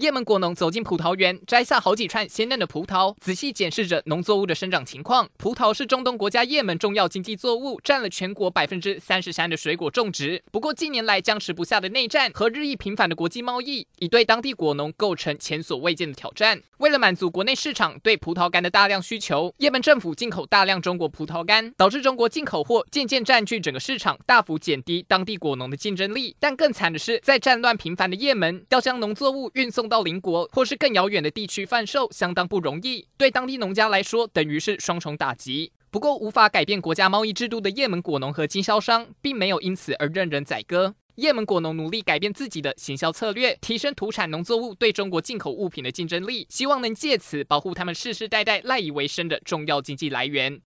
叶门果农走进葡萄园，摘下好几串鲜嫩的葡萄，仔细检视着农作物的生长情况。葡萄是中东国家叶门重要经济作物，占了全国百分之三十三的水果种植。不过近年来僵持不下的内战和日益频繁的国际贸易，已对当地果农构成前所未见的挑战。为了满足国内市场对葡萄干的大量需求，叶门政府进口大量中国葡萄干，导致中国进口货渐渐占据整个市场，大幅减低当地果农的竞争力。但更惨的是，在战乱频繁的叶门，要将农作物运送到邻国或是更遥远的地区贩售，相当不容易。对当地农家来说，等于是双重打击。不过，无法改变国家贸易制度的叶门果农和经销商，并没有因此而任人宰割。叶门果农努力改变自己的行销策略，提升土产农作物对中国进口物品的竞争力，希望能借此保护他们世世代代赖以为生的重要经济来源。